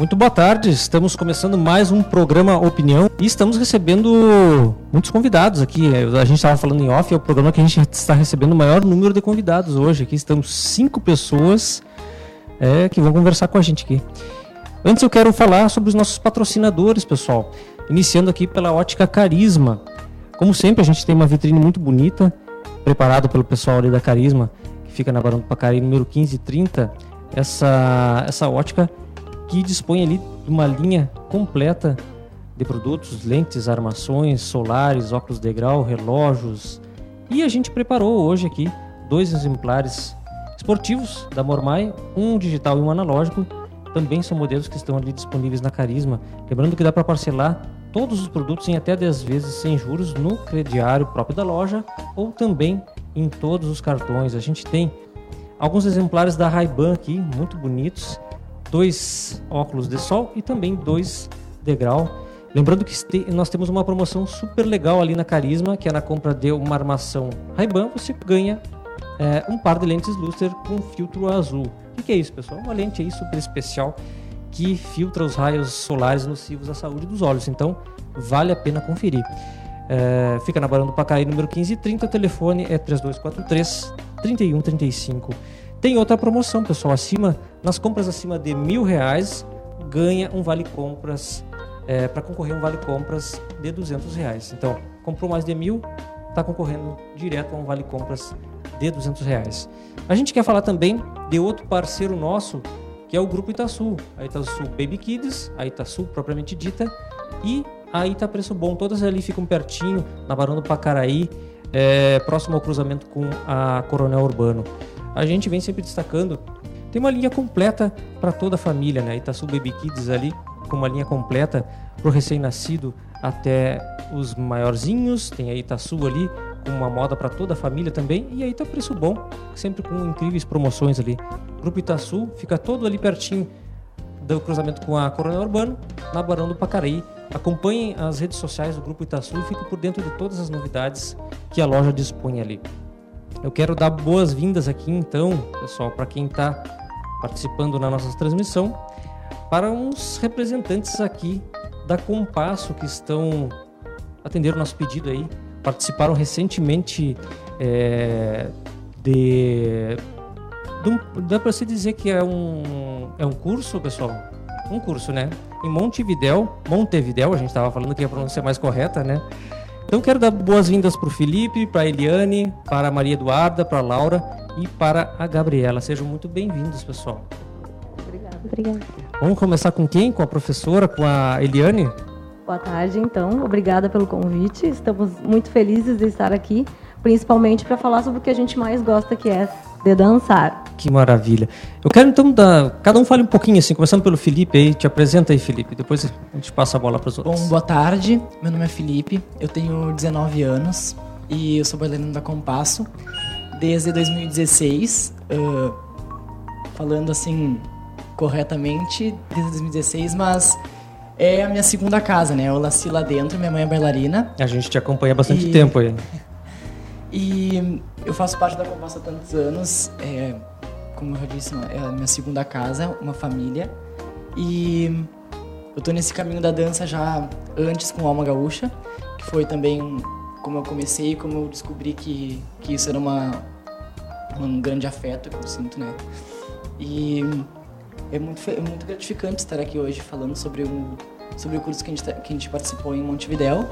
Muito boa tarde, estamos começando mais um programa Opinião e estamos recebendo muitos convidados aqui. A gente estava falando em off, é o programa que a gente está recebendo o maior número de convidados hoje. Aqui estamos cinco pessoas é, que vão conversar com a gente aqui. Antes eu quero falar sobre os nossos patrocinadores, pessoal. Iniciando aqui pela Ótica Carisma. Como sempre, a gente tem uma vitrine muito bonita, preparada pelo pessoal ali da Carisma, que fica na Barão do Pacari, número 1530. Essa, essa ótica que dispõe ali de uma linha completa de produtos, lentes, armações, solares, óculos de grau, relógios. E a gente preparou hoje aqui dois exemplares esportivos da Mormai, um digital e um analógico. Também são modelos que estão ali disponíveis na Carisma. Lembrando que dá para parcelar todos os produtos em até 10 vezes sem juros no crediário próprio da loja ou também em todos os cartões. A gente tem alguns exemplares da Ray-Ban aqui, muito bonitos dois óculos de sol e também dois degrau. Lembrando que nós temos uma promoção super legal ali na Carisma, que é na compra de uma armação Ray-Ban, você ganha é, um par de lentes Luster com filtro azul. O que é isso, pessoal? Uma lente aí super especial que filtra os raios solares nocivos à saúde dos olhos. Então, vale a pena conferir. É, fica na Barão do Pacaraí, número 1530. O telefone é 3243 3135. Tem outra promoção, pessoal. Acima, nas compras acima de mil reais, ganha um vale compras é, para concorrer um vale compras de 200 reais. Então, comprou mais de mil, está concorrendo direto a um vale compras de 200 reais. A gente quer falar também de outro parceiro nosso, que é o Grupo Itaçu. A Itaçu Baby Kids, a Itaçu propriamente dita, e a Ita Preço Bom. Todas ali ficam pertinho, na Barão do Pacaraí, é, próximo ao cruzamento com a Coronel Urbano a gente vem sempre destacando. Tem uma linha completa para toda a família, né? Itaçu Baby Kids ali, com uma linha completa para o recém-nascido até os maiorzinhos. Tem a Itaçu ali, com uma moda para toda a família também. E aí tá preço bom, sempre com incríveis promoções ali. Grupo Itaçu fica todo ali pertinho do cruzamento com a Coronel Urbano, na Barão do Pacaraí. Acompanhem as redes sociais do Grupo Itaçu e fiquem por dentro de todas as novidades que a loja dispõe ali. Eu quero dar boas-vindas aqui então, pessoal, para quem está participando na nossa transmissão, para uns representantes aqui da Compasso que estão atendendo nosso pedido aí, participaram recentemente é, de, de um, dá para se dizer que é um é um curso, pessoal, um curso, né? Em Montevidéu, Montevidéu, a gente estava falando que a pronúncia é mais correta, né? Então quero dar boas-vindas para o Felipe, para a Eliane, para a Maria Eduarda, para a Laura e para a Gabriela. Sejam muito bem-vindos, pessoal. Obrigada. Obrigada. Vamos começar com quem? Com a professora, com a Eliane? Boa tarde, então. Obrigada pelo convite. Estamos muito felizes de estar aqui, principalmente para falar sobre o que a gente mais gosta, que é de dançar. Que maravilha. Eu quero então dar. Cada um fale um pouquinho, assim, começando pelo Felipe aí. Te apresenta aí, Felipe. Depois a gente passa a bola para os outros. Bom, boa tarde. Meu nome é Felipe. Eu tenho 19 anos e eu sou bailarino da Compasso desde 2016. Uh, falando assim corretamente, desde 2016, mas é a minha segunda casa, né? Eu nasci lá dentro, minha mãe é bailarina. A gente te acompanha há bastante e... tempo aí. E eu faço parte da Compasso há tantos anos. É, como eu já disse, é a minha segunda casa, uma família. E eu tô nesse caminho da dança já antes com Alma Gaúcha, que foi também como eu comecei, como eu descobri que, que isso era uma, um grande afeto que eu sinto, né? E é muito, é muito gratificante estar aqui hoje falando sobre, um, sobre o curso que a, gente, tá, que a gente participou em Montevidéu.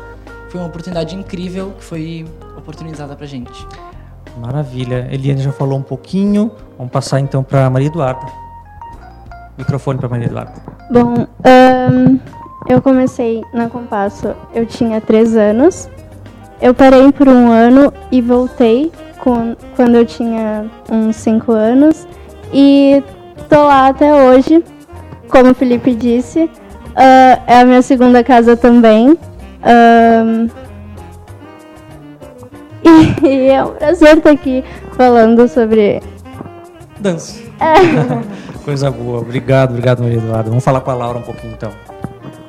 Foi uma oportunidade incrível que foi oportunizada pra gente. Maravilha. Eliane já falou um pouquinho. Vamos passar então para Maria Eduarda. Microfone para Maria Eduarda. Bom, um, eu comecei na Compasso, eu tinha três anos. Eu parei por um ano e voltei com, quando eu tinha uns cinco anos. E tô lá até hoje, como o Felipe disse. Uh, é a minha segunda casa também. Um, e é um prazer estar aqui falando sobre. Dança. É. Coisa boa. Obrigado, obrigado, Maria Eduardo. Vamos falar com a Laura um pouquinho então.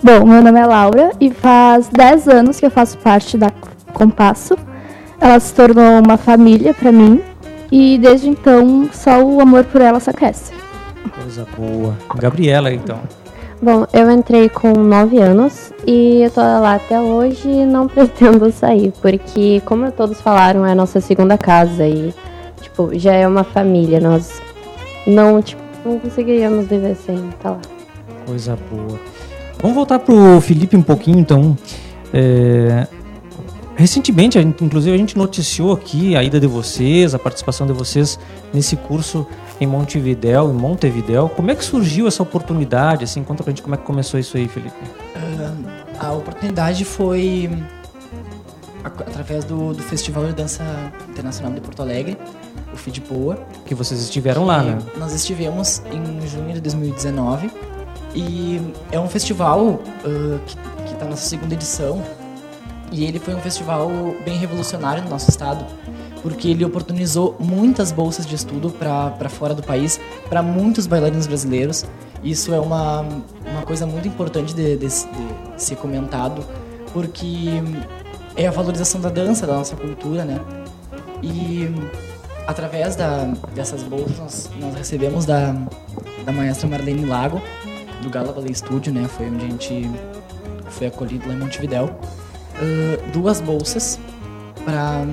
Bom, meu nome é Laura e faz 10 anos que eu faço parte da Compasso. Ela se tornou uma família para mim e desde então só o amor por ela só cresce. Coisa boa. Gabriela, então. Bom, eu entrei com 9 anos e eu tô lá até hoje e não pretendo sair, porque, como todos falaram, é a nossa segunda casa e, tipo, já é uma família. Nós não, tipo, não conseguiríamos viver sem estar lá. Coisa boa. Vamos voltar pro Felipe um pouquinho, então. É, Recentemente, inclusive, a gente noticiou aqui a ida de vocês, a participação de vocês nesse curso em Montevidéu, em Montevidéu. Como é que surgiu essa oportunidade? Assim, conta pra gente como é que começou isso aí, Felipe. Uh, a oportunidade foi através do, do, Festival de Dança Internacional de Porto Alegre, o FIDPOA. Que vocês estiveram lá, né? Nós estivemos em junho de 2019 e é um festival uh, que está na sua segunda edição e ele foi um festival bem revolucionário no nosso estado, porque ele oportunizou muitas bolsas de estudo para fora do país, para muitos bailarinos brasileiros. Isso é uma, uma coisa muito importante de, de, de ser comentado, porque é a valorização da dança, da nossa cultura, né? E através da, dessas bolsas nós, nós recebemos da, da maestra Marlene Lago, do Gala Ballet Studio, né? Foi onde a gente foi acolhido lá em Montevidéu uh, duas bolsas para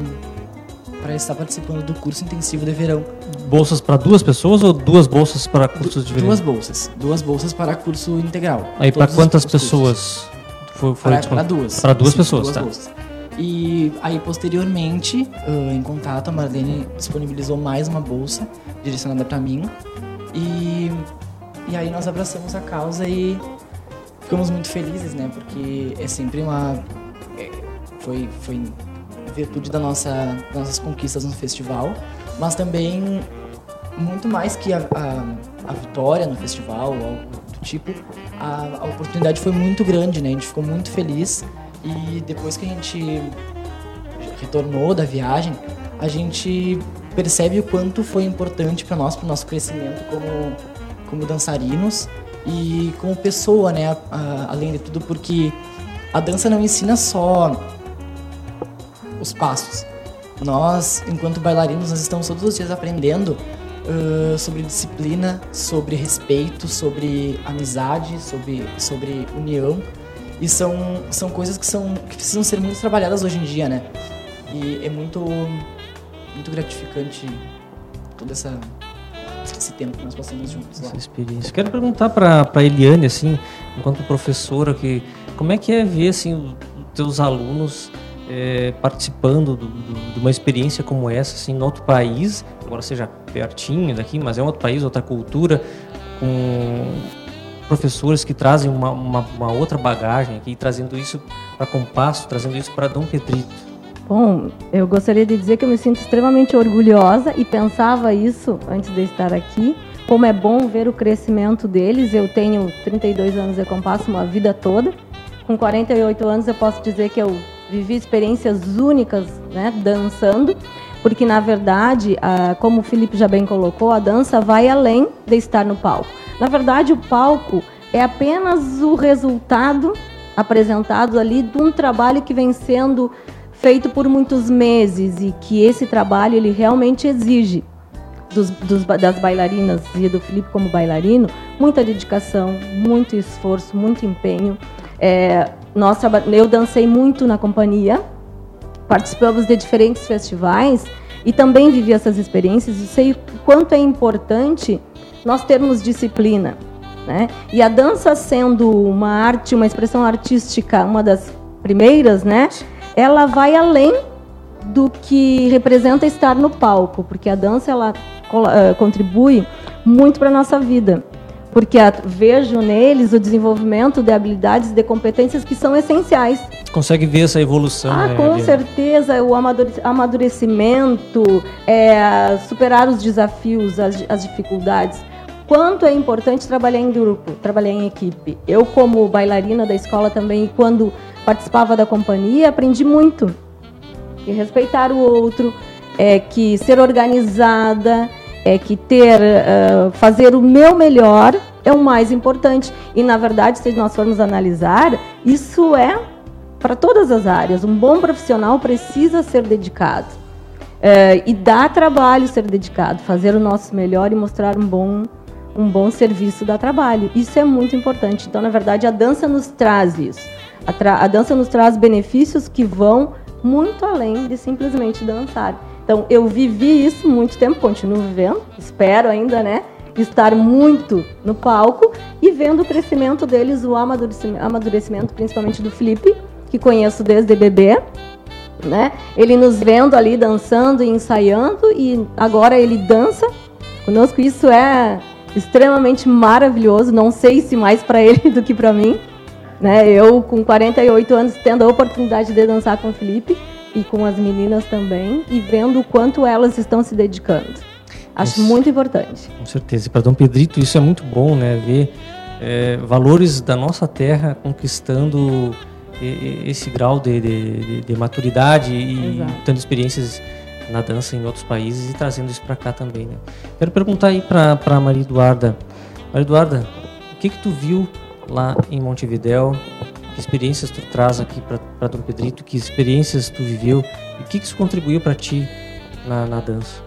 para estar participando do curso intensivo de verão. Bolsas para duas pessoas ou duas bolsas para cursos de verão? Duas bolsas, duas bolsas para curso integral. Aí para quantas os, pessoas? Foi, foi para, para duas. Para duas Sim, pessoas, duas tá. Bolsas. E aí, posteriormente, uh, em contato, a Marlene disponibilizou mais uma bolsa direcionada para mim. E, e aí nós abraçamos a causa e ficamos muito felizes, né? Porque é sempre uma foi, foi virtude da nossa, das nossas conquistas no festival, mas também muito mais que a, a, a vitória no festival, algo do tipo, a, a, oportunidade foi muito grande, né? A gente ficou muito feliz e depois que a gente retornou da viagem, a gente percebe o quanto foi importante para nós, para o nosso crescimento como, como dançarinos e como pessoa, né? além de tudo, porque a dança não ensina só os passos. Nós, enquanto bailarinos, nós estamos todos os dias aprendendo uh, sobre disciplina, sobre respeito, sobre amizade, sobre, sobre união. E são, são coisas que, são, que precisam ser muito trabalhadas hoje em dia, né? E é muito, muito gratificante todo essa, esse tempo que nós passamos juntos lá. Essa experiência. Quero perguntar para Eliane, assim, enquanto professora, que, como é que é ver assim, os teus alunos é, participando do, do, de uma experiência como essa, assim, em outro país, embora seja pertinho daqui, mas é um outro país, outra cultura, com professores que trazem uma, uma, uma outra bagagem aqui, trazendo isso para Compasso, trazendo isso para Dom Pedrito. Bom, eu gostaria de dizer que eu me sinto extremamente orgulhosa e pensava isso antes de estar aqui. Como é bom ver o crescimento deles. Eu tenho 32 anos de compasso, uma vida toda. Com 48 anos eu posso dizer que eu vivi experiências únicas, né, dançando, porque na verdade, como o Felipe já bem colocou, a dança vai além de estar no palco. Na verdade, o palco é apenas o resultado apresentado ali de um trabalho que vem sendo feito por muitos meses e que esse trabalho ele realmente exige dos, dos, das bailarinas e do Felipe como bailarino muita dedicação, muito esforço, muito empenho. É, nós, eu dancei muito na companhia, participamos de diferentes festivais e também vivi essas experiências e sei o quanto é importante nós termos disciplina. Né? E a dança sendo uma arte, uma expressão artística, uma das primeiras, né? ela vai além do que representa estar no palco, porque a dança ela uh, contribui muito para a nossa vida porque vejo neles o desenvolvimento de habilidades e de competências que são essenciais. Consegue ver essa evolução? Ah, né, com certeza, o amadurecimento, é, superar os desafios, as, as dificuldades. Quanto é importante trabalhar em grupo, trabalhar em equipe. Eu, como bailarina da escola também, quando participava da companhia, aprendi muito. Que respeitar o outro, é, que ser organizada, é que ter, uh, fazer o meu melhor é o mais importante. E, na verdade, se nós formos analisar, isso é para todas as áreas. Um bom profissional precisa ser dedicado. Uh, e dá trabalho ser dedicado, fazer o nosso melhor e mostrar um bom, um bom serviço dá trabalho. Isso é muito importante. Então, na verdade, a dança nos traz isso. A, a dança nos traz benefícios que vão muito além de simplesmente dançar. Então, eu vivi isso muito tempo, continuo vivendo, espero ainda, né? Estar muito no palco e vendo o crescimento deles, o amadurecimento, amadurecimento principalmente do Felipe, que conheço desde bebê, né? Ele nos vendo ali dançando e ensaiando e agora ele dança conosco. Isso é extremamente maravilhoso. Não sei se mais para ele do que para mim. Né? Eu, com 48 anos, tendo a oportunidade de dançar com o Felipe e com as meninas também, e vendo o quanto elas estão se dedicando. Acho muito importante. Com certeza. E para Dom Pedrito, isso é muito bom, né? Ver é, valores da nossa terra conquistando esse grau de, de, de maturidade e Exato. tendo experiências na dança em outros países e trazendo isso para cá também. Né? Quero perguntar aí para Maria Eduarda. Maria Eduarda, o que que tu viu lá em Montevidéu? Que experiências tu traz aqui para Dom Pedrito? Que experiências tu viveu? E o que, que isso contribuiu para ti na, na dança?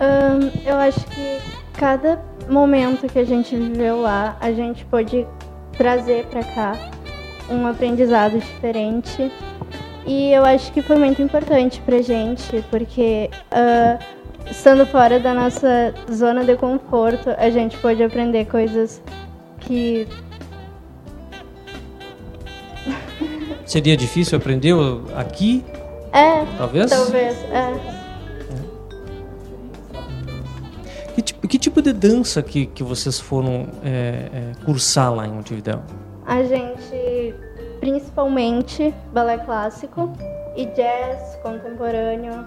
Um, eu acho que cada momento que a gente viveu lá, a gente pôde trazer para cá um aprendizado diferente. E eu acho que foi muito importante pra gente, porque uh, estando fora da nossa zona de conforto, a gente pôde aprender coisas que. Seria difícil aprender aqui? É. Talvez? Talvez, é. Que tipo, de dança que, que vocês foram é, é, cursar lá em Montevideo? A gente, principalmente, balé clássico e jazz contemporâneo.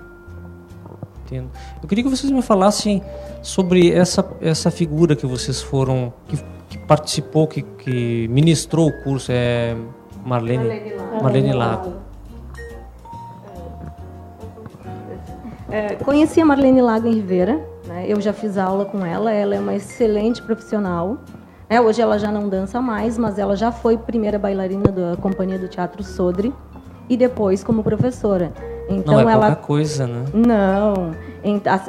Entendo. Eu queria que vocês me falassem sobre essa, essa figura que vocês foram, que, que participou, que, que ministrou o curso, é Marlene, Marlene Lago. Marlene Lago. É, conheci a Marlene Lago em Rivera, né? eu já fiz aula com ela, ela é uma excelente profissional. É, hoje ela já não dança mais, mas ela já foi primeira bailarina da companhia do Teatro Sodre e depois como professora. Então não é ela coisa, né? Não,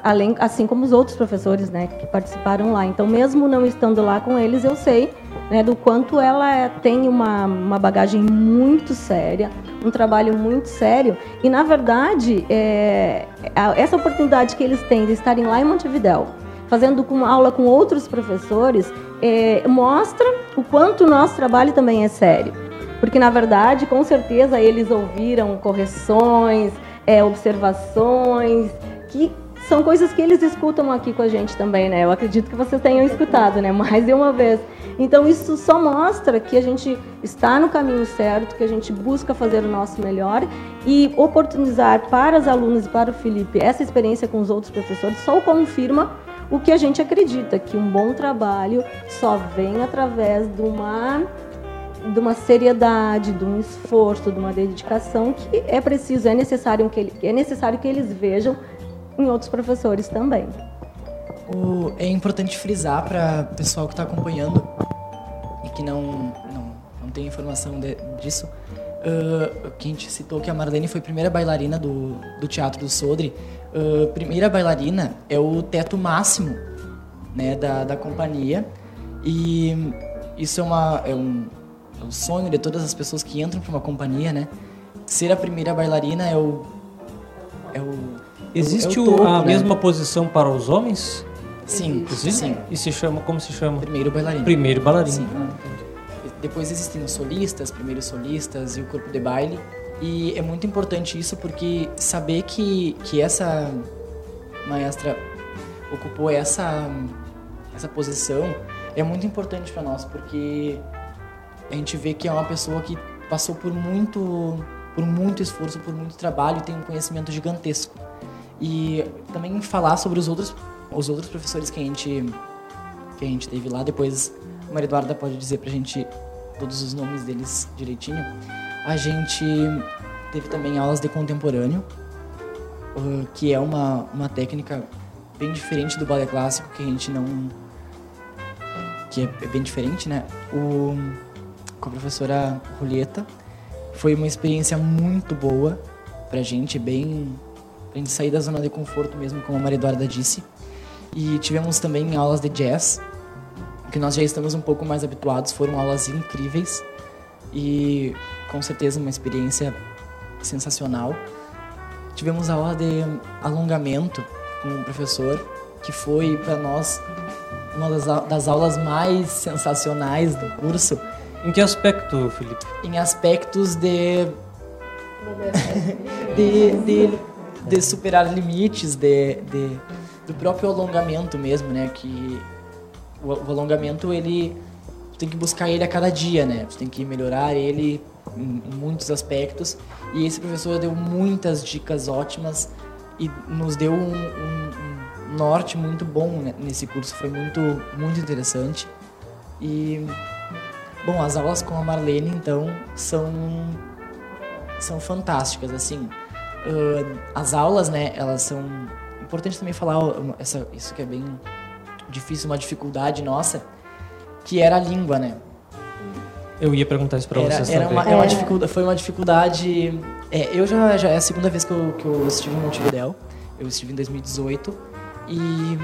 além assim como os outros professores, né, que participaram lá. Então mesmo não estando lá com eles, eu sei, né, do quanto ela é, tem uma, uma bagagem muito séria, um trabalho muito sério e na verdade é, essa oportunidade que eles têm de estarem lá em Montevidéu fazendo com aula com outros professores, é, mostra o quanto o nosso trabalho também é sério. Porque, na verdade, com certeza eles ouviram correções, é, observações, que são coisas que eles escutam aqui com a gente também, né? Eu acredito que vocês tenham escutado, né? Mais de uma vez. Então, isso só mostra que a gente está no caminho certo, que a gente busca fazer o nosso melhor e oportunizar para as alunas e para o Felipe essa experiência com os outros professores só confirma o que a gente acredita, que um bom trabalho só vem através de uma de uma seriedade, de um esforço, de uma dedicação que é preciso, é necessário que, ele, é necessário que eles vejam em outros professores também. O, é importante frisar para o pessoal que está acompanhando que não, não, não tem informação de, disso, uh, que a gente citou que a Marlene foi a primeira bailarina do, do Teatro do Sodre, uh, primeira bailarina é o teto máximo né, da, da companhia. E isso é, uma, é, um, é um sonho de todas as pessoas que entram para uma companhia, né? Ser a primeira bailarina é o. É o Existe é o topo, a né? mesma posição para os homens? Sim, sim. E se chama, como se chama? Primeiro bailarino. Primeiro bailarino. Sim. Depois existem os solistas, primeiros solistas e o corpo de baile. E é muito importante isso porque saber que, que essa maestra ocupou essa, essa posição é muito importante para nós, porque a gente vê que é uma pessoa que passou por muito, por muito esforço, por muito trabalho e tem um conhecimento gigantesco. E também falar sobre os outros, os outros professores que a gente, que a gente teve lá, depois a Maria Eduarda pode dizer pra gente todos os nomes deles direitinho. A gente teve também aulas de contemporâneo, que é uma, uma técnica bem diferente do balé clássico, que a gente não. que é, é bem diferente, né? O, com a professora Julieta. Foi uma experiência muito boa pra gente, bem. pra gente sair da zona de conforto mesmo, como a Maria Eduarda disse. E tivemos também aulas de jazz, que nós já estamos um pouco mais habituados foram aulas incríveis e com certeza uma experiência sensacional. Tivemos aula de alongamento com o professor, que foi para nós uma das, das aulas mais sensacionais do curso. Em que aspecto, Felipe? Em aspectos de de, de, de, superar limites, de, de, do próprio alongamento mesmo, né? Que o, o alongamento ele tem que buscar ele a cada dia, né? Você tem que melhorar ele em, em, muitos aspectos. E esse professor deu muitas dicas ótimas e nos deu um, um, um norte muito bom né, nesse curso. Foi muito, muito interessante. E, bom, as aulas com a Marlene, então, são, são fantásticas, assim. Uh, as aulas, né, elas são... Importante também falar essa, isso que é bem difícil, uma dificuldade nossa, que era a língua, né? Eu ia perguntar isso para vocês era também. Uma, é uma dificuldade, foi uma dificuldade... É, eu já, já é a segunda vez que eu, que eu estive em Montevidéu. Eu estive em 2018. E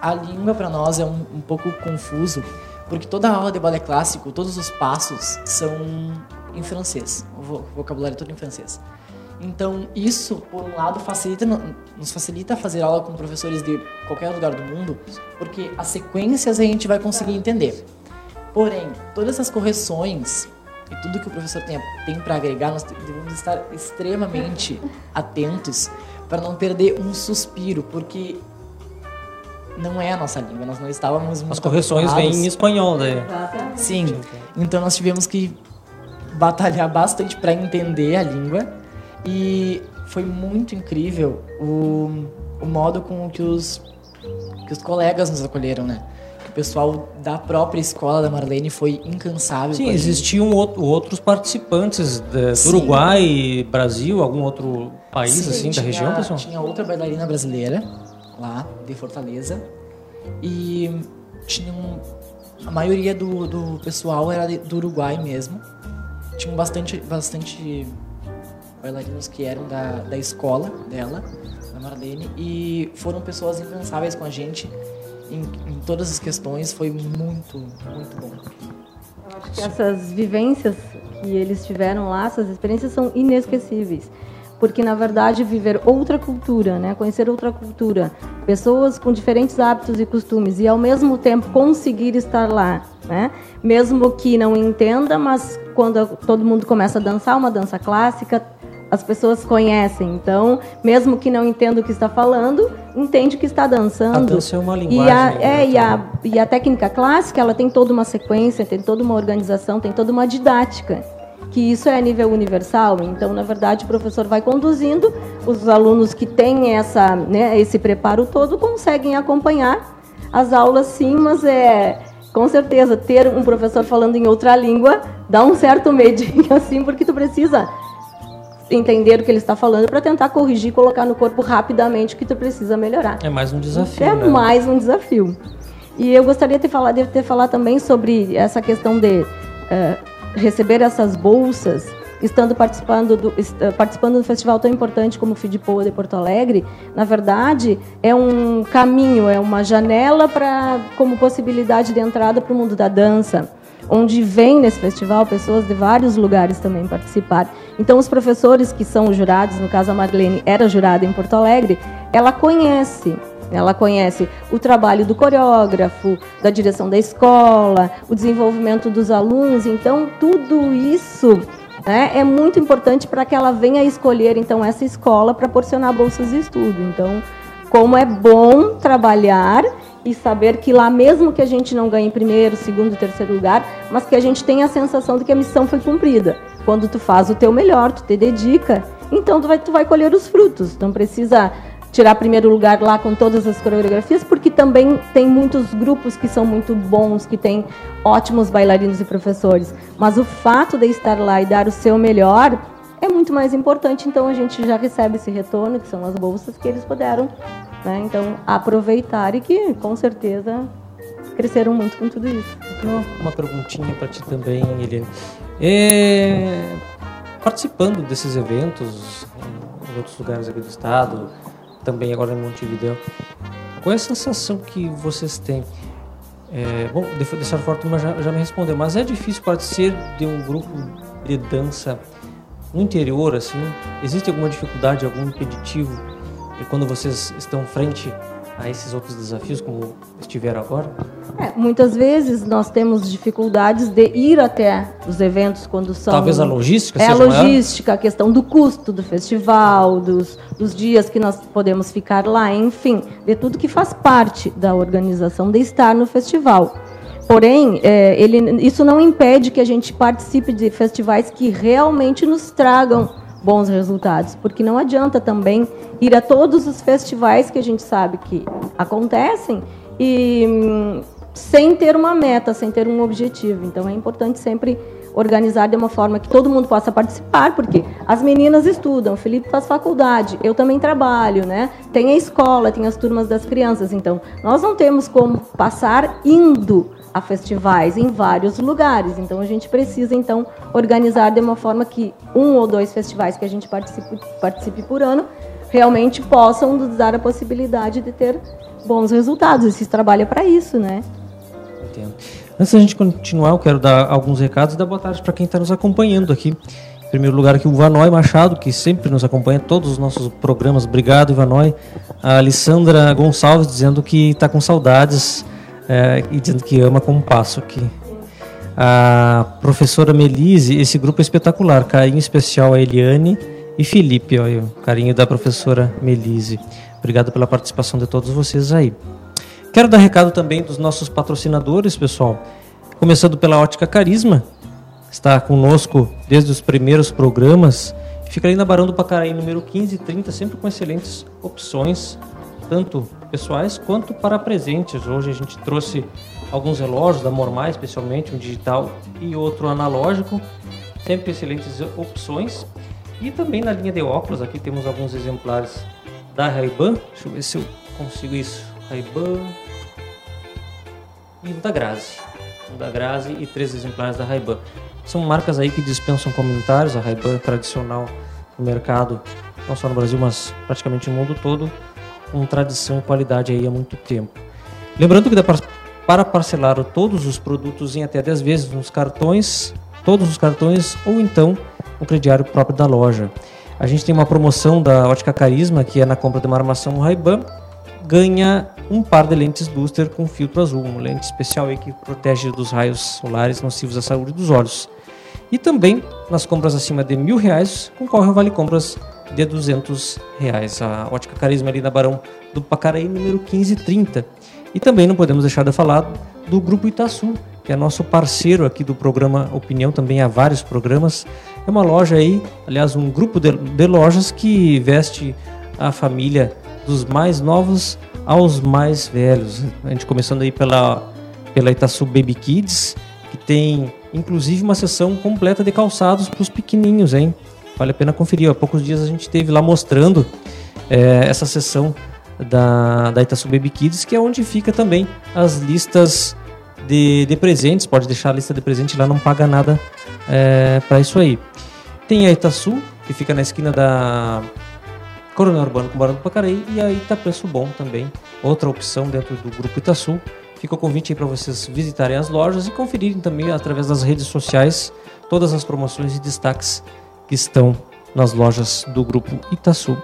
a língua para nós é um, um pouco confuso, porque toda a aula de balé clássico, todos os passos são em francês. O vocabulário é todo em francês. Então, isso, por um lado, facilita, nos facilita fazer aula com professores de qualquer lugar do mundo, porque as sequências a gente vai conseguir entender. Porém, todas essas correções e tudo que o professor tem, tem para agregar, nós devemos estar extremamente atentos para não perder um suspiro, porque não é a nossa língua, nós não estávamos As correções vêm em espanhol, né? Sim. Então nós tivemos que batalhar bastante para entender a língua e foi muito incrível o, o modo com que os, que os colegas nos acolheram, né? O pessoal da própria escola da Marlene foi incansável. Sim, existiam outro, outros participantes de, do Uruguai, Brasil, algum outro país Sim, assim tinha, da região, pessoal? Tinha outra bailarina brasileira lá de Fortaleza e tinha um, a maioria do, do pessoal era do Uruguai mesmo. Tinham bastante, bastante bailarinos que eram da, da escola dela, da Marlene, e foram pessoas incansáveis com a gente em, em todas as questões. Foi muito, muito bom. Eu acho que essas vivências que eles tiveram lá, essas experiências são inesquecíveis porque na verdade viver outra cultura, né, conhecer outra cultura, pessoas com diferentes hábitos e costumes e ao mesmo tempo conseguir estar lá, né, mesmo que não entenda, mas quando todo mundo começa a dançar uma dança clássica, as pessoas conhecem. Então, mesmo que não entenda o que está falando, entende que está dançando. A dança é uma linguagem. E a, é, e, a, e a técnica clássica, ela tem toda uma sequência, tem toda uma organização, tem toda uma didática. Que isso é a nível universal. Então, na verdade, o professor vai conduzindo, os alunos que têm essa, né, esse preparo todo conseguem acompanhar as aulas, sim, mas é com certeza ter um professor falando em outra língua dá um certo medinho assim, porque tu precisa entender o que ele está falando para tentar corrigir e colocar no corpo rapidamente o que tu precisa melhorar. É mais um desafio. É né? mais um desafio. E eu gostaria de ter falado, de ter falado também sobre essa questão de uh, receber essas bolsas, estando participando do, uh, participando do festival tão importante como o FIDPOA de Porto Alegre. Na verdade, é um caminho, é uma janela para como possibilidade de entrada para o mundo da dança onde vem nesse festival pessoas de vários lugares também participar. Então, os professores que são jurados, no caso a Marlene era jurada em Porto Alegre, ela conhece ela conhece o trabalho do coreógrafo, da direção da escola, o desenvolvimento dos alunos. Então, tudo isso né, é muito importante para que ela venha escolher então essa escola para proporcionar bolsas de estudo. Então, como é bom trabalhar e saber que lá mesmo que a gente não ganhe primeiro, segundo, terceiro lugar, mas que a gente tenha a sensação de que a missão foi cumprida. Quando tu faz o teu melhor, tu te dedica, então tu vai, tu vai colher os frutos. Não precisa tirar primeiro lugar lá com todas as coreografias, porque também tem muitos grupos que são muito bons, que têm ótimos bailarinos e professores. Mas o fato de estar lá e dar o seu melhor é muito mais importante, então a gente já recebe esse retorno, que são as bolsas que eles puderam né? Então, aproveitar e que, com certeza, cresceram muito com tudo isso. Uma, perguntinha para ti também, Eliane. É, participando desses eventos em outros lugares aqui do estado, também agora em Montevideo, qual é a sensação que vocês têm É, bom, de, de certa forma já, já me respondeu, mas é difícil participar de um grupo de dança no interior, assim? Existe alguma dificuldade, algum impeditivo e quando vocês estão frente a esses outros desafios como estiveram agora? É, muitas vezes nós temos dificuldades de ir até os eventos quando são. Talvez a logística É a seja maior? logística, a questão do custo do festival, dos, dos dias que nós podemos ficar lá, enfim, de tudo que faz parte da organização de estar no festival. Porém, é, ele, isso não impede que a gente participe de festivais que realmente nos tragam bons resultados, porque não adianta também ir a todos os festivais que a gente sabe que acontecem e hum, sem ter uma meta, sem ter um objetivo. Então é importante sempre organizar de uma forma que todo mundo possa participar, porque as meninas estudam, o Felipe faz faculdade, eu também trabalho, né? Tem a escola, tem as turmas das crianças, então nós não temos como passar indo a festivais em vários lugares. Então a gente precisa então organizar de uma forma que um ou dois festivais que a gente participe, participe por ano realmente possam nos dar a possibilidade de ter bons resultados. Esse trabalho é para isso, né? Entendo. Antes da gente continuar, eu quero dar alguns recados e dar boa tarde para quem está nos acompanhando aqui. Em primeiro lugar aqui o Vanói Machado, que sempre nos acompanha em todos os nossos programas. Obrigado, Vanói. A Alessandra Gonçalves dizendo que está com saudades é, e dizendo que ama como passo aqui. A professora Melise, esse grupo é espetacular. Carinho especial a Eliane e Felipe. Olha, o carinho da professora Melise. Obrigado pela participação de todos vocês aí. Quero dar recado também dos nossos patrocinadores, pessoal. Começando pela Ótica Carisma, está conosco desde os primeiros programas. Fica ali na Barão do Pacaraí, número 1530, sempre com excelentes opções, tanto pessoais quanto para presentes. Hoje a gente trouxe alguns relógios da Mormai, especialmente um digital e outro analógico, sempre excelentes opções. E também na linha de óculos, aqui temos alguns exemplares da Ray-Ban. Deixa eu ver se eu consigo isso. Ray-Ban e um da Grazi. Um da Grazi e três exemplares da Ray-Ban. São marcas aí que dispensam comentários. A Ray-Ban é tradicional no mercado, não só no Brasil, mas praticamente no mundo todo, com tradição e qualidade aí há muito tempo. Lembrando que dá para, parcelar todos os produtos em até 10 vezes nos cartões, todos os cartões, ou então no crediário próprio da loja. A gente tem uma promoção da Ótica Carisma, que é na compra de uma armação Ray-Ban, ganha um par de lentes booster com filtro azul, uma lente especial aí que protege dos raios solares nocivos à saúde dos olhos. E também nas compras acima de mil reais concorre ao vale compras de 200 reais. A Ótica Carisma ali na Barão do Pacaraí, número 1530. E também não podemos deixar de falar do Grupo Itaçu, que é nosso parceiro aqui do programa Opinião, também há vários programas. É uma loja aí, aliás, um grupo de, de lojas que veste a família dos mais novos aos mais velhos. A gente começando aí pela, pela Itaçu Baby Kids, que tem inclusive uma seção completa de calçados para os pequenininhos, hein? Vale a pena conferir. Há poucos dias a gente teve lá mostrando é, essa seção da, da Itaçu Baby Kids, que é onde fica também as listas de, de presentes. Pode deixar a lista de presente lá, não paga nada é, para isso aí. Tem a Itaçu, que fica na esquina da Coronel Urbano com Barão do Pacaraí, e a Itapreço Bom também, outra opção dentro do Grupo Itaçu. Fica o convite aí para vocês visitarem as lojas e conferirem também através das redes sociais todas as promoções e destaques que estão nas lojas do Grupo Itaçu.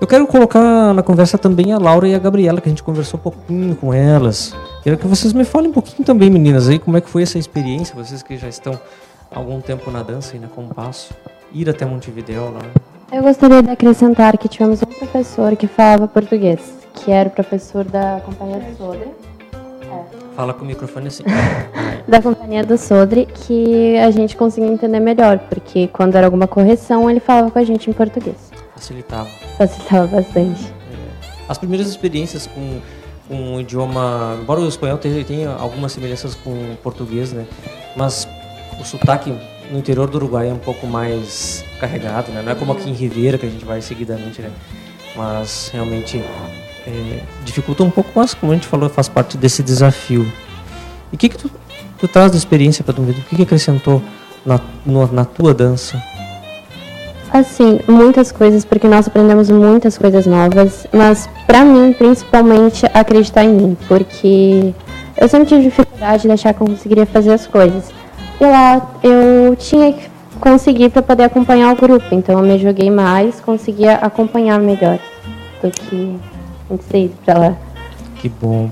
Eu quero colocar na conversa também a Laura e a Gabriela, que a gente conversou um pouquinho com elas. Quero que vocês me falem um pouquinho também, meninas, aí como é que foi essa experiência, vocês que já estão há algum tempo na dança e na compasso, ir até Montevideo lá. Eu gostaria de acrescentar que tivemos um professor que falava português, que era o professor da Companhia Sodre. Fala com o microfone assim. Da Companhia do Sodre, que a gente conseguia entender melhor, porque quando era alguma correção, ele falava com a gente em português. Facilitava. Facilitava bastante. As primeiras experiências com, o idioma, embora o espanhol tenha, tenha algumas semelhanças com o português, né? Mas o sotaque no interior do Uruguai é um pouco mais carregado, né? Não é como aqui em Ribeira que a gente vai seguidamente, né? Mas realmente é, dificulta um pouco, mas como a gente falou, faz parte desse desafio. E o que, que tu, tu traz de experiência para tu ver? O que, que acrescentou na, no, na tua dança? Assim, muitas coisas, porque nós aprendemos muitas coisas novas, mas pra mim, principalmente, acreditar em mim, porque eu sempre tive dificuldade de achar que eu conseguiria fazer as coisas. E lá eu tinha que conseguir para poder acompanhar o grupo, então eu me joguei mais, conseguia acompanhar melhor do que antes de ir para lá. Que bom.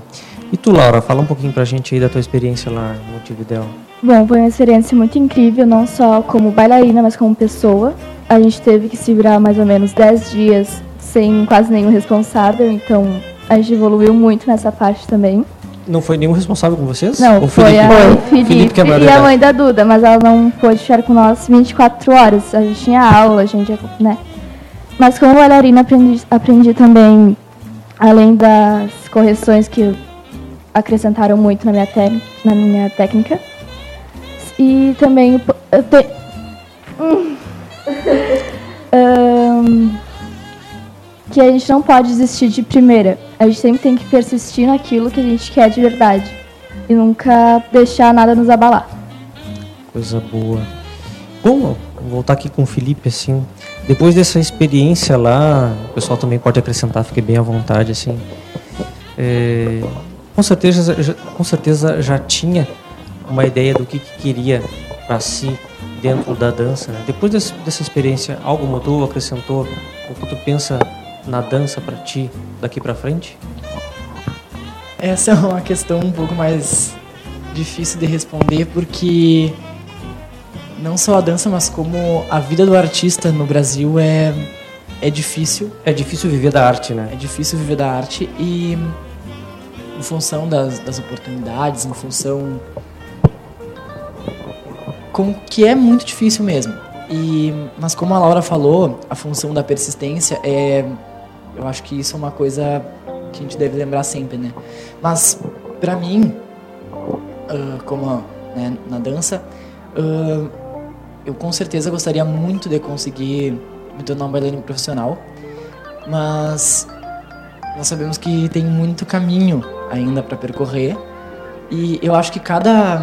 E tu, Laura, fala um pouquinho pra gente aí da tua experiência lá no Montevideo. Bom, foi uma experiência muito incrível, não só como bailarina, mas como pessoa. A gente teve que se virar mais ou menos 10 dias sem quase nenhum responsável, então a gente evoluiu muito nessa parte também. Não foi nenhum responsável com vocês? Não, Ou foi a Felipe, Felipe, é e a mãe da Duda, mas ela não pôde ficar com nós 24 horas. A gente tinha aula, a gente, né? Mas como bailarina aprendi, aprendi também, além das correções que acrescentaram muito na minha, tec- na minha técnica. E também eu te... Hum. Que a gente não pode desistir de primeira. A gente sempre tem que persistir naquilo que a gente quer de verdade. E nunca deixar nada nos abalar. Coisa boa. Bom, vou voltar aqui com o Felipe, assim. Depois dessa experiência lá, o pessoal também pode acrescentar, fique bem à vontade, assim. É, com, certeza, já, com certeza já tinha uma ideia do que, que queria para si dentro da dança. né? Depois desse, dessa experiência, algo mudou, acrescentou o que tu pensa na dança para ti daqui para frente? Essa é uma questão um pouco mais difícil de responder porque não só a dança, mas como a vida do artista no Brasil é é difícil, É difícil viver da arte, né? é difícil viver da arte e em função das, das oportunidades, em função com que é muito difícil mesmo. E mas como a Laura falou, a função da persistência é eu acho que isso é uma coisa que a gente deve lembrar sempre, né? Mas pra mim, ah, como né, na dança, ah, eu com certeza gostaria muito de conseguir me tornar um bailarino profissional, mas nós sabemos que tem muito caminho ainda para percorrer e eu acho que cada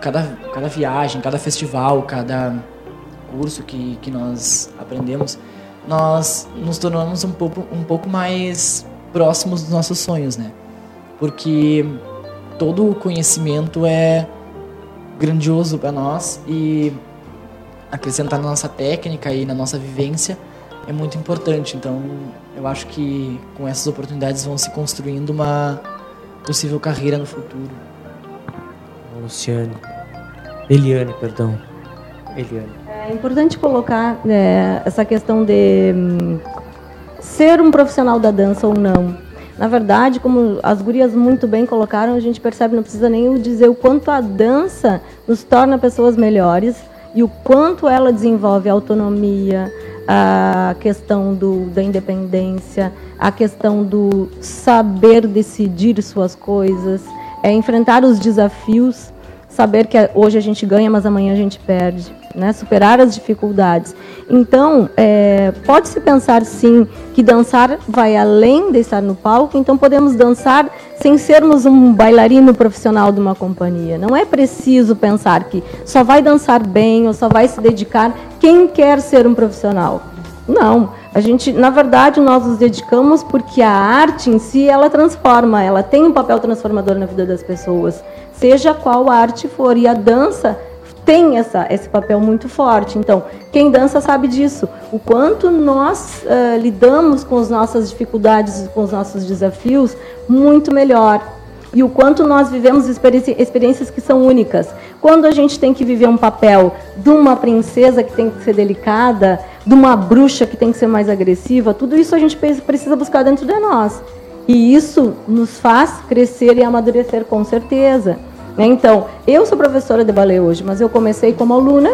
cada cada viagem, cada festival, cada curso que, que nós aprendemos, nós nos tornamos um pouco um pouco mais próximos dos nossos sonhos, né? Porque todo o conhecimento é grandioso para nós e acrescentar na nossa técnica e na nossa vivência é muito importante. Então, eu acho que com essas oportunidades vão se construindo uma possível carreira no futuro. Luciane. Eliane, perdão. Eliane. É importante colocar né, essa questão de hum, ser um profissional da dança ou não. Na verdade, como as gurias muito bem colocaram, a gente percebe, não precisa nem dizer o quanto a dança nos torna pessoas melhores e o quanto ela desenvolve a autonomia, a questão do, da independência, a questão do saber decidir suas coisas, é enfrentar os desafios saber que hoje a gente ganha, mas amanhã a gente perde, né? Superar as dificuldades. Então, é, pode-se pensar sim que dançar vai além de estar no palco. Então, podemos dançar sem sermos um bailarino profissional de uma companhia. Não é preciso pensar que só vai dançar bem ou só vai se dedicar quem quer ser um profissional. Não, a gente, na verdade, nós nos dedicamos porque a arte em si ela transforma, ela tem um papel transformador na vida das pessoas, seja qual arte for. E a dança tem essa, esse papel muito forte. Então, quem dança sabe disso. O quanto nós uh, lidamos com as nossas dificuldades, com os nossos desafios, muito melhor. E o quanto nós vivemos experiências que são únicas. Quando a gente tem que viver um papel de uma princesa que tem que ser delicada, de uma bruxa que tem que ser mais agressiva, tudo isso a gente precisa buscar dentro de nós. E isso nos faz crescer e amadurecer com certeza. Então, eu sou professora de balé hoje, mas eu comecei como aluna,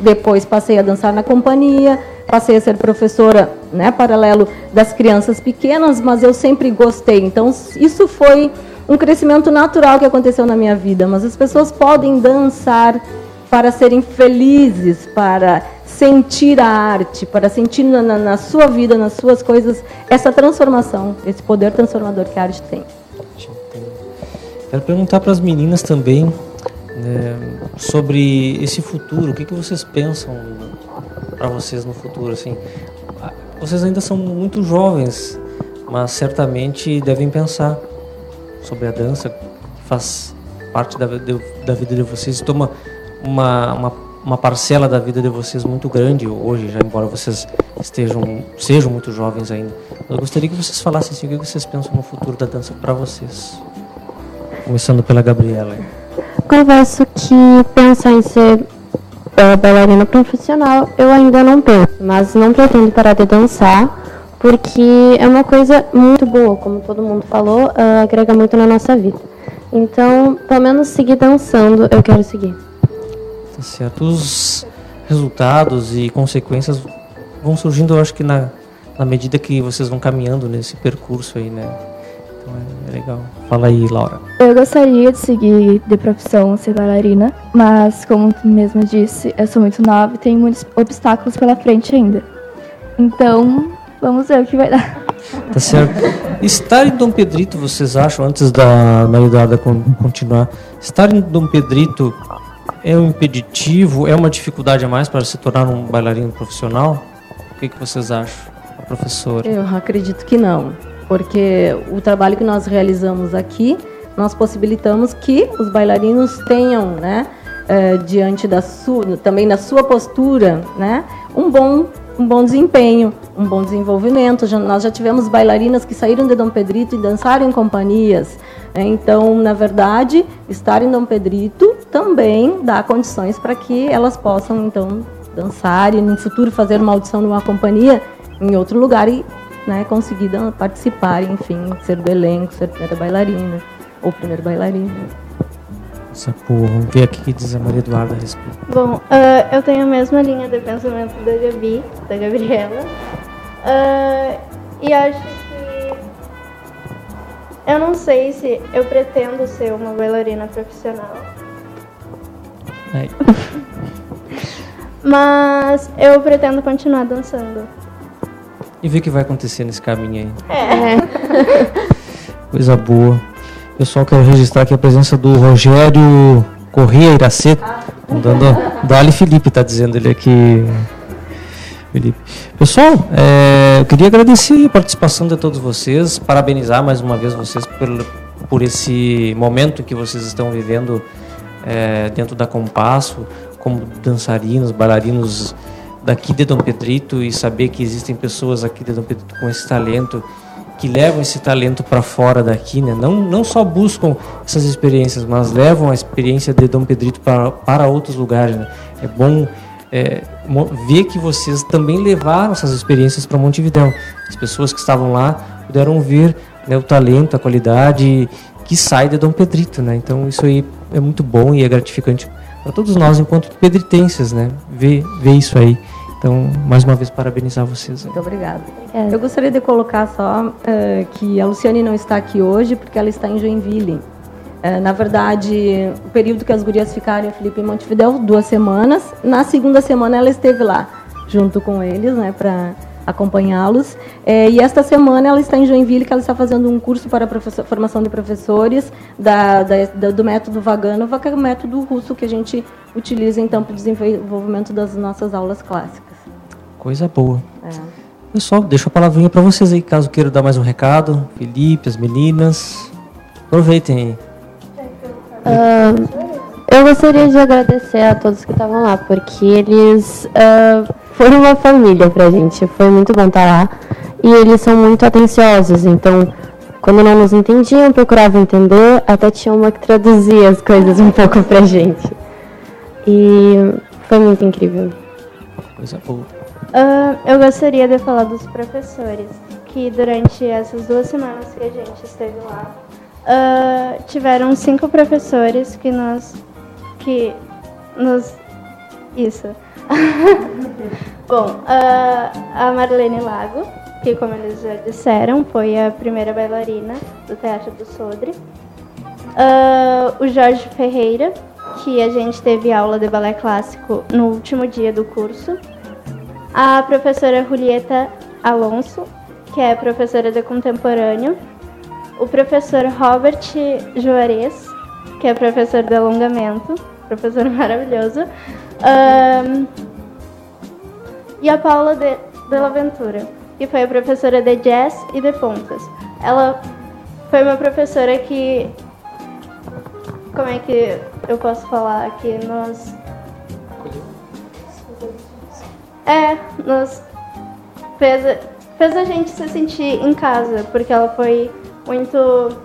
depois passei a dançar na companhia, passei a ser professora, né, paralelo das crianças pequenas, mas eu sempre gostei. Então, isso foi um crescimento natural que aconteceu na minha vida. Mas as pessoas podem dançar para serem felizes, para sentir a arte, para sentir na, na, sua vida, nas suas coisas, essa transformação, esse poder transformador que a arte tem. Quero perguntar para as meninas também né, sobre esse futuro. O que, que vocês pensam para vocês no futuro? Assim, vocês ainda são muito jovens, mas certamente devem pensar sobre a dança faz parte da, de, da vida de vocês, toma uma, uma, uma, parcela da vida de vocês muito grande hoje, já embora vocês estejam sejam muito jovens ainda. Eu gostaria que vocês falassem assim, o que vocês pensam no futuro da dança para vocês. Começando pela Gabriela. Confesso que pensar em ser é, bailarina profissional eu ainda não penso, mas não pretendo parar de dançar porque é uma coisa muito boa, como todo mundo falou, uh, agrega muito na nossa vida. Então, pelo menos seguir dançando, eu quero seguir. Tá certo. Os resultados e consequências vão surgindo, eu acho que na, na medida que vocês vão caminhando nesse percurso aí, né? Então é, é legal. Fala aí, Laura. Eu gostaria de seguir de profissão ser bailarina, mas como tu mesmo disse, eu sou muito nova e tenho muitos obstáculos pela frente ainda. Então, vamos ver o que vai dar. Tá certo. Estar em Dom Pedrito, vocês acham, antes da Maridada continuar, estar em Dom Pedrito é um impeditivo, é uma dificuldade a mais para se tornar um bailarino profissional? O que, que vocês acham, professora? Eu acredito que não, porque o trabalho que nós realizamos aqui, nós possibilitamos que os bailarinos tenham, né, eh, diante da sua, também da sua postura, né, um bom um bom desempenho, um bom desenvolvimento. Já, nós já tivemos bailarinas que saíram de Dom Pedrito e dançaram em companhias. Né? Então, na verdade, estar em Dom Pedrito também dá condições para que elas possam, então, dançar e no futuro fazer uma audição numa companhia em outro lugar e né, conseguir participar, enfim, ser do elenco, ser primeira bailarina ou primeiro bailarino. Essa porra, vamos ver aqui o que diz a Maria Eduarda a respeito. Bom, uh, eu tenho a mesma linha de pensamento da Gabi, da Gabriela. Uh, e acho que. Eu não sei se eu pretendo ser uma bailarina profissional. Aí. Mas eu pretendo continuar dançando. E ver o que vai acontecer nesse caminho aí. É. Coisa boa. Pessoal, quero registrar aqui a presença do Rogério Corrêa Iracê. Dando, Dali Felipe está dizendo ele aqui. Felipe. Pessoal, é, eu queria agradecer a participação de todos vocês, parabenizar mais uma vez vocês por, por esse momento que vocês estão vivendo é, dentro da Compasso, como dançarinos, bailarinos daqui de Dom Pedrito e saber que existem pessoas aqui de Dom Pedrito com esse talento que levam esse talento para fora daqui, né? Não, não só buscam essas experiências, mas levam a experiência de Dom Pedrito para, para outros lugares. Né? É bom é, ver que vocês também levaram essas experiências para Montevidéu. As pessoas que estavam lá puderam ver né, o talento, a qualidade que sai de Dom Pedrito, né? Então isso aí é muito bom e é gratificante para todos nós enquanto pedritenses, né? Ver, ver isso aí. Então, mais uma vez, parabenizar vocês. Muito obrigada. É. Eu gostaria de colocar só uh, que a Luciane não está aqui hoje porque ela está em Joinville. Uh, na verdade, o período que as gurias ficaram em Felipe em Montevideo, duas semanas. Na segunda semana ela esteve lá, junto com eles, né, para acompanhá-los. É, e esta semana ela está em Joinville, que ela está fazendo um curso para formação de professores da, da, da, do método Vaganova, que é o método russo que a gente utiliza então para o desenvolvimento das nossas aulas clássicas. Coisa boa. É. Pessoal, deixa a palavrinha para vocês aí, caso queiram dar mais um recado. Felipe, as meninas. Aproveitem aí. Uh, eu gostaria de agradecer a todos que estavam lá, porque eles uh, foram uma família pra gente. Foi muito bom estar lá. E eles são muito atenciosos, então quando não nos entendiam, procuravam entender, até tinha uma que traduzia as coisas um pouco pra gente. E foi muito incrível. Coisa boa. Uh, eu gostaria de falar dos professores, que durante essas duas semanas que a gente esteve lá, uh, tiveram cinco professores que nós. que nos. Isso. Bom, uh, a Marlene Lago, que como eles já disseram, foi a primeira bailarina do Teatro do Sodre. o Jorge Ferreira, que a gente teve aula de balé clássico no último dia do curso a professora Julieta Alonso, que é professora de contemporâneo, o professor Robert Juarez, que é professor de alongamento, professor maravilhoso, um, e a Paula de, de Laventura, que foi a professora de jazz e de pontas. Ela foi uma professora que como é que eu posso falar que nós é, nos fez, fez a gente se sentir em casa, porque ela foi muito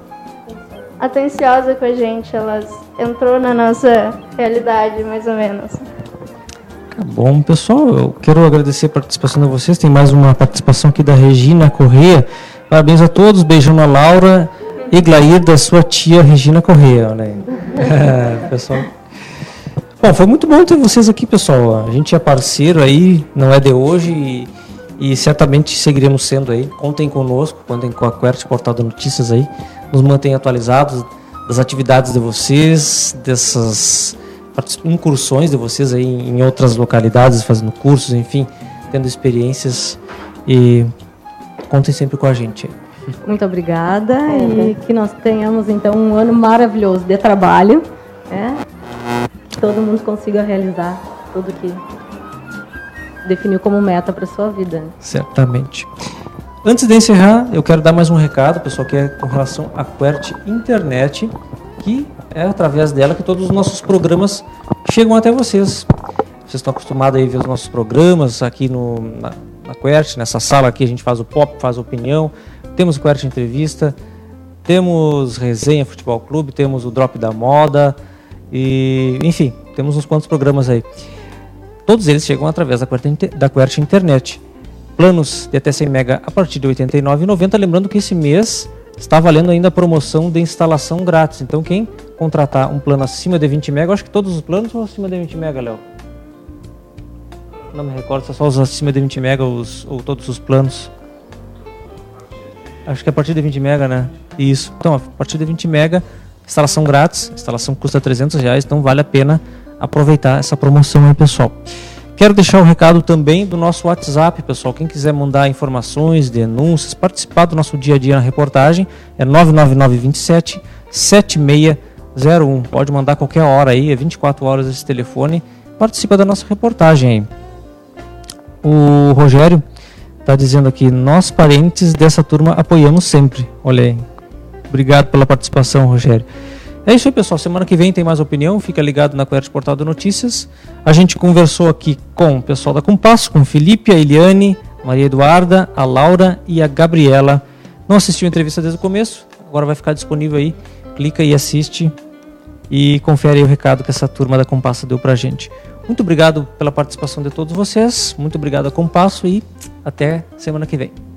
atenciosa com a gente, ela entrou na nossa realidade, mais ou menos. Tá bom, pessoal, eu quero agradecer a participação de vocês. Tem mais uma participação aqui da Regina Correia. Parabéns a todos, beijão na Laura e Glair da sua tia Regina Correia. Né? Pessoal. Bom, foi muito bom ter vocês aqui, pessoal. A gente é parceiro aí, não é de hoje e, e certamente seguiremos sendo aí. Contem conosco, contem com a Quert Portal de Notícias aí. Nos mantém atualizados das atividades de vocês, dessas incursões de vocês aí em outras localidades, fazendo cursos, enfim, tendo experiências e contem sempre com a gente. Muito obrigada e que nós tenhamos então um ano maravilhoso de trabalho, né? Todo mundo consiga realizar tudo que definiu como meta para sua vida. Certamente. Antes de encerrar, eu quero dar mais um recado, pessoal, que é com relação à Quert Internet, que é através dela que todos os nossos programas chegam até vocês. Vocês estão acostumados a ver os nossos programas aqui no, na, na Quert, nessa sala aqui a gente faz o pop, faz a opinião, temos Quert Entrevista, temos Resenha Futebol Clube, temos o Drop da Moda, e enfim, temos uns quantos programas aí. Todos eles chegam através da Quert, da Internet. Planos de até 100 MB a partir de R$ 89,90. Lembrando que esse mês está valendo ainda a promoção de instalação grátis. Então, quem contratar um plano acima de 20 MB, acho que todos os planos ou acima de 20 MB, Léo? Não me recordo se é só os acima de 20 MB os, ou todos os planos. Acho que é a partir de 20 MB, né? Isso. Então, a partir de 20 MB, instalação grátis. instalação custa 300 reais, então vale a pena aproveitar essa promoção aí, pessoal. Quero deixar o recado também do nosso WhatsApp, pessoal. Quem quiser mandar informações, denúncias, participar do nosso dia a dia na reportagem, é 99927 7601. Pode mandar qualquer hora aí, é 24 horas esse telefone. Participa da nossa reportagem aí. O Rogério está dizendo aqui: Nós, parentes dessa turma, apoiamos sempre. Olha aí. Obrigado pela participação, Rogério. É isso aí, pessoal. Semana que vem tem mais opinião. Fica ligado na Quert Portal de Notícias. A gente conversou aqui com o pessoal da Compasso, com Felipe, a Eliane, Maria Eduarda, a Laura e a Gabriela. Não assistiu a entrevista desde o começo? Agora vai ficar disponível aí. Clica e assiste e confere o recado que essa turma da Compasso deu pra gente. Muito obrigado pela participação de todos vocês. Muito obrigado a Compasso e até semana que vem.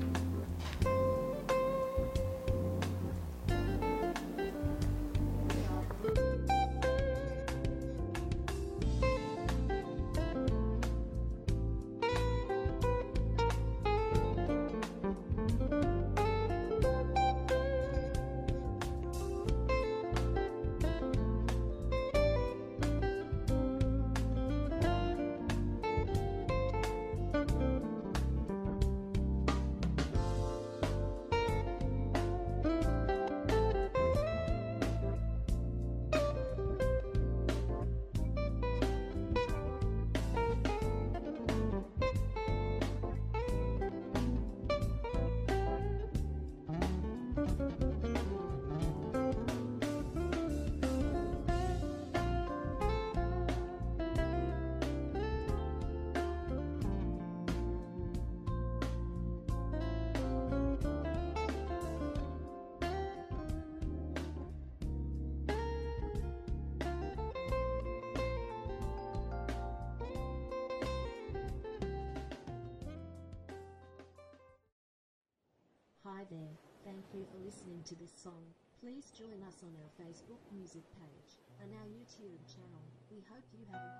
Hi there, thank you for listening to this song. Please join us on our Facebook music page and our YouTube channel. We hope you have a.